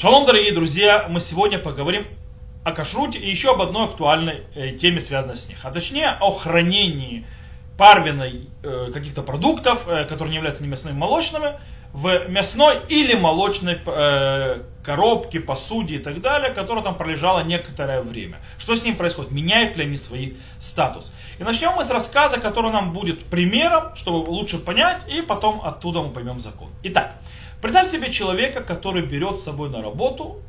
Шалом, дорогие друзья, мы сегодня поговорим о кашруте и еще об одной актуальной э, теме, связанной с них. А точнее о хранении парвиной э, каких-то продуктов, э, которые не являются ни мясными, ни молочными, в мясной или молочной коробке, посуде и так далее, которая там пролежала некоторое время. Что с ним происходит? Меняют ли они свой статус? И начнем мы с рассказа, который нам будет примером, чтобы лучше понять, и потом оттуда мы поймем закон. Итак, представь себе человека, который берет с собой на работу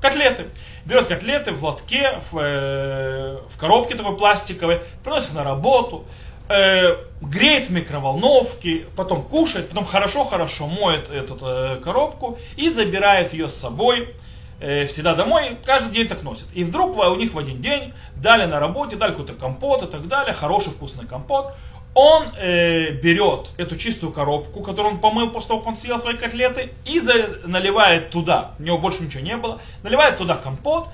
котлеты. Берет котлеты в лотке, в, э, в коробке такой пластиковой, приносит на работу, э, греет в микроволновке, потом кушает, потом хорошо-хорошо моет эту э, коробку и забирает ее с собой э, всегда домой, каждый день так носит. И вдруг у них в один день дали на работе, дали какой-то компот и так далее, хороший вкусный компот. Он э, берет эту чистую коробку, которую он помыл после того, как он съел свои котлеты, и за, наливает туда, у него больше ничего не было, наливает туда компот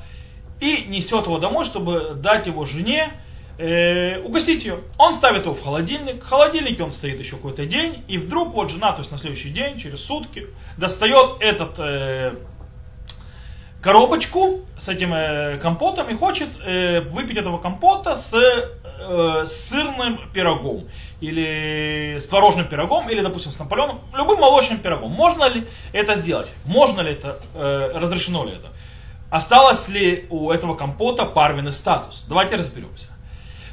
и несет его домой, чтобы дать его жене, э, угостить ее. Он ставит его в холодильник, в холодильнике он стоит еще какой-то день, и вдруг вот жена, то есть на следующий день, через сутки, достает этот э, коробочку с этим э, компотом и хочет э, выпить этого компота с, э, с сырным пирогом или с творожным пирогом или, допустим, с наполеоном, любым молочным пирогом. Можно ли это сделать? Можно ли это, э, разрешено ли это? Осталось ли у этого компота парвенный статус? Давайте разберемся.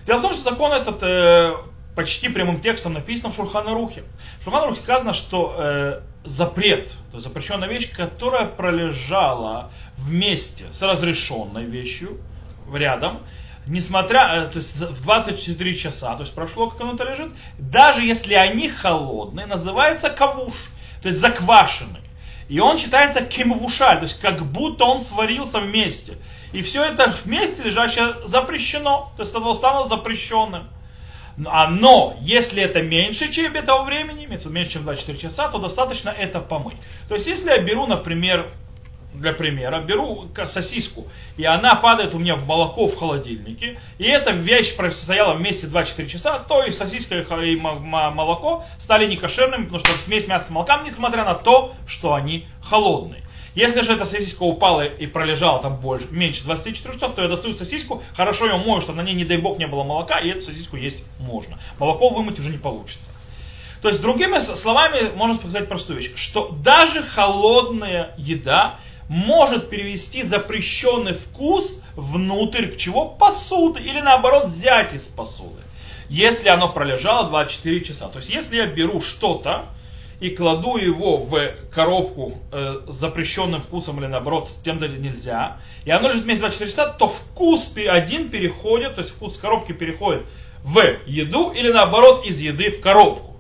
Дело в том, что закон этот э, почти прямым текстом написан в Шурханарухе. В Шурханарухе сказано, что э, запрет, то есть запрещенная вещь, которая пролежала вместе с разрешенной вещью рядом, несмотря, э, то есть в 24 часа, то есть прошло, как оно-то лежит, даже если они холодные, называется кавуш, то есть заквашенный. И он считается кемвушаль, то есть как будто он сварился вместе. И все это вместе лежащее запрещено, то есть это стало запрещенным. А но, если это меньше, чем этого времени, меньше, чем 24 часа, то достаточно это помыть. То есть, если я беру, например, для примера, беру сосиску, и она падает у меня в молоко в холодильнике, и эта вещь простояла вместе 24 часа, то и сосиска и молоко стали некошерными, потому что смесь мяса с молоком, несмотря на то, что они холодные. Если же эта сосиска упала и пролежала там больше, меньше 24 часов, то я достаю сосиску, хорошо ее мою, чтобы на ней, не дай бог, не было молока, и эту сосиску есть можно. Молоко вымыть уже не получится. То есть, другими словами, можно сказать простую вещь, что даже холодная еда может перевести запрещенный вкус внутрь к чего? Посуды. Или наоборот взять из посуды. Если оно пролежало 24 часа. То есть если я беру что-то и кладу его в коробку э, с запрещенным вкусом или наоборот тем далее нельзя, и оно лежит вместе 24 часа, то вкус один переходит, то есть вкус коробки переходит в еду или наоборот из еды в коробку.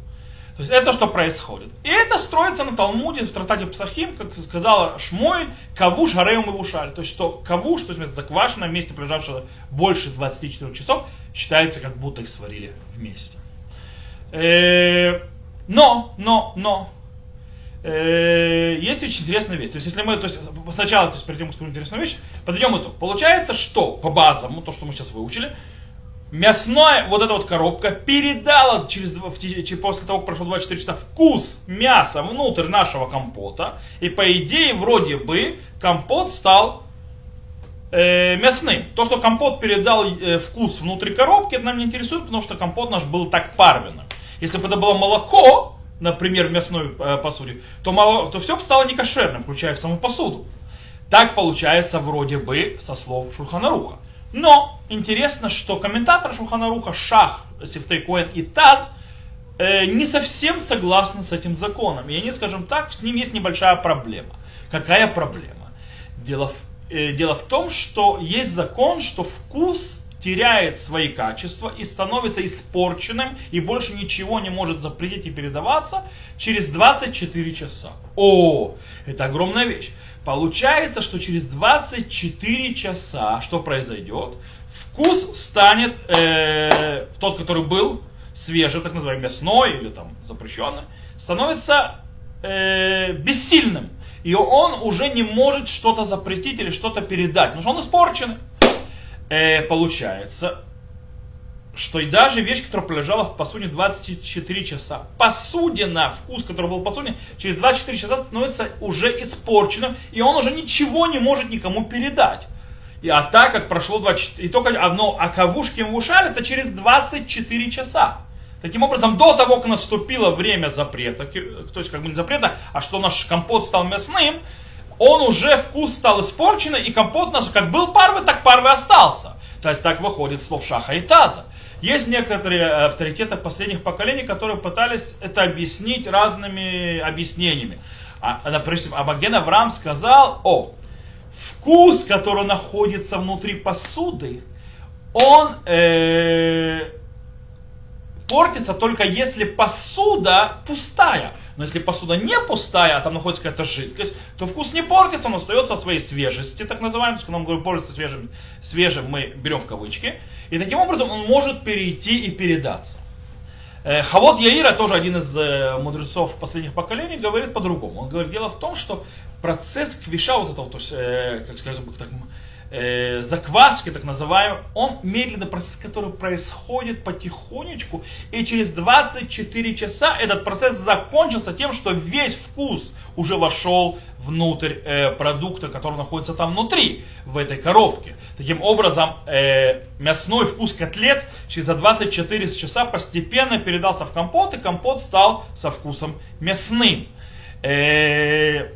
То есть это что происходит. И это строится на Талмуде в трактате Псахим, как сказала Шмой, кавуш гареум и вушаль. То есть что кавуш, то есть заквашенное вместе пролежавшее больше 24 часов, считается как будто их сварили вместе. Э, но, но, но, э, есть очень интересная вещь. То есть, если мы, то есть, сначала, то есть, как скажу интересную вещь, подойдем итог. Получается, что по базовому, то, что мы сейчас выучили, мясная вот эта вот коробка передала через, после того, как прошло 24 часа вкус мяса внутрь нашего компота. И по идее, вроде бы, компот стал э, мясным. То, что компот передал э, вкус внутрь коробки, это нам не интересует, потому что компот наш был так парвенным. Если бы это было молоко, например, в мясной э, посуде, то, мало, то все бы стало некошерным, включая в саму посуду. Так получается вроде бы со слов Шурханаруха. Но интересно, что комментатор Шуханаруха Шах, Сифтей и Таз э, не совсем согласны с этим законом. И они, скажем так, с ним есть небольшая проблема. Какая проблема? Дело в, э, дело в том, что есть закон, что вкус теряет свои качества и становится испорченным и больше ничего не может запретить и передаваться через 24 часа. О, это огромная вещь. Получается, что через 24 часа что произойдет? Вкус станет э, тот, который был свежий, так называемый мясной или там запрещенный, становится э, бессильным. И он уже не может что-то запретить или что-то передать, потому что он испорченный. Э, получается, что и даже вещь, которая пролежала в посуде 24 часа, посудина, вкус, который был в посуде, через 24 часа становится уже испорченным, и он уже ничего не может никому передать. И, а так как прошло 24, и только одно, а кавушки в ушар это через 24 часа. Таким образом, до того, как наступило время запрета, то есть как бы не запрета, а что наш компот стал мясным, он уже вкус стал испорченный, и компот наш как был парвы, так парвы остался. То есть так выходит слов шаха и таза. Есть некоторые э, авторитеты последних поколений, которые пытались это объяснить разными объяснениями. А, допустим, Абаген Авраам сказал, о, вкус, который находится внутри посуды, он э, портится только если посуда пустая. Но если посуда не пустая, а там находится какая-то жидкость, то вкус не портится, он остается в своей свежести, так называемой. Когда мы говорим портится свежим, свежим, мы берем в кавычки. И таким образом он может перейти и передаться. Э, Хавот Яира, тоже один из э, мудрецов последних поколений, говорит по-другому. Он говорит, дело в том, что процесс квиша, вот этого, то есть, э, как скажем, так, э, закваски, так называемый, он медленный процесс, который происходит потихонечку, и через 24 часа этот процесс закончился тем, что весь вкус уже вошел внутрь э, продукта, который находится там внутри, в этой коробке. Таким образом, э, мясной вкус котлет через 24 часа постепенно передался в компот, и компот стал со вкусом мясным. Э,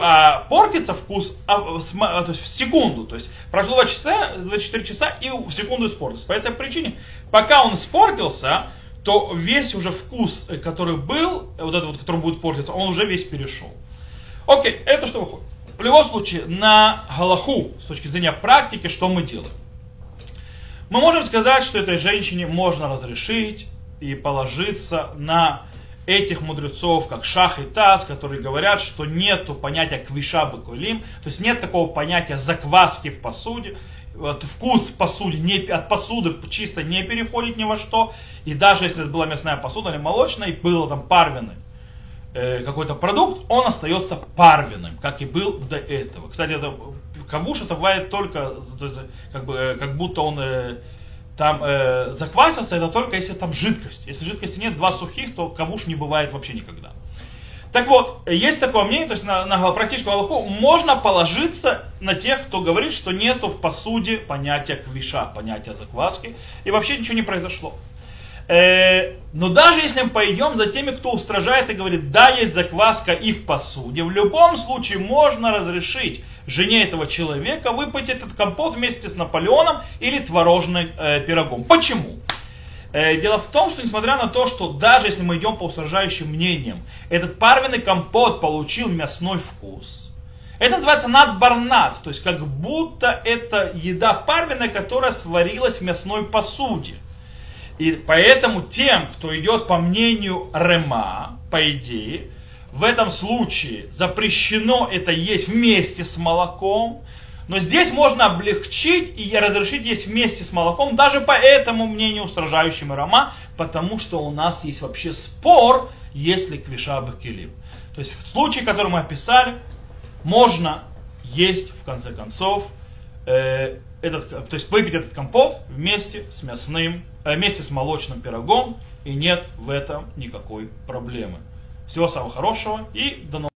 а портится вкус а, с, а, то есть в секунду. То есть прошло 2 часа, 24 часа и в секунду испортился. По этой причине, пока он испортился, то весь уже вкус, э, который был, вот этот вот, который будет портиться, он уже весь перешел. Окей, это что выходит? В любом случае, на Галаху, с точки зрения практики, что мы делаем? Мы можем сказать, что этой женщине можно разрешить и положиться на этих мудрецов, как Шах и Таз, которые говорят, что нету понятия квиша бакулим, то есть нет такого понятия закваски в посуде, вот, вкус в посуде не, от посуды чисто не переходит ни во что, и даже если это была мясная посуда или молочная, и было там парвенный э, какой-то продукт, он остается парвенным, как и был до этого. Кстати, это, кавуш это бывает только, то есть, как, бы, э, как будто он э, там э, заквасился, это только если там жидкость. Если жидкости нет, два сухих, то кавуш не бывает вообще никогда. Так вот, есть такое мнение, то есть на, на практическую Аллаху можно положиться на тех, кто говорит, что нету в посуде понятия квиша, понятия закваски, и вообще ничего не произошло. Э, но даже если мы пойдем за теми, кто устражает и говорит, да, есть закваска и в посуде, в любом случае можно разрешить жене этого человека выпить этот компот вместе с Наполеоном или творожным э, пирогом. Почему? Э, дело в том, что несмотря на то, что даже если мы идем по устражающим мнениям, этот парвенный компот получил мясной вкус, это называется надбарнат, то есть как будто это еда парвенная, которая сварилась в мясной посуде. И поэтому тем, кто идет по мнению Рема, по идее, в этом случае запрещено это есть вместе с молоком, но здесь можно облегчить и разрешить есть вместе с молоком, даже по этому мнению устражающему Рома, потому что у нас есть вообще спор, если квиша бакелим. То есть в случае, который мы описали, можно есть в конце концов э, этот, то есть выпить этот компот вместе с мясным, э, вместе с молочным пирогом, и нет в этом никакой проблемы. Всего самого хорошего и до новых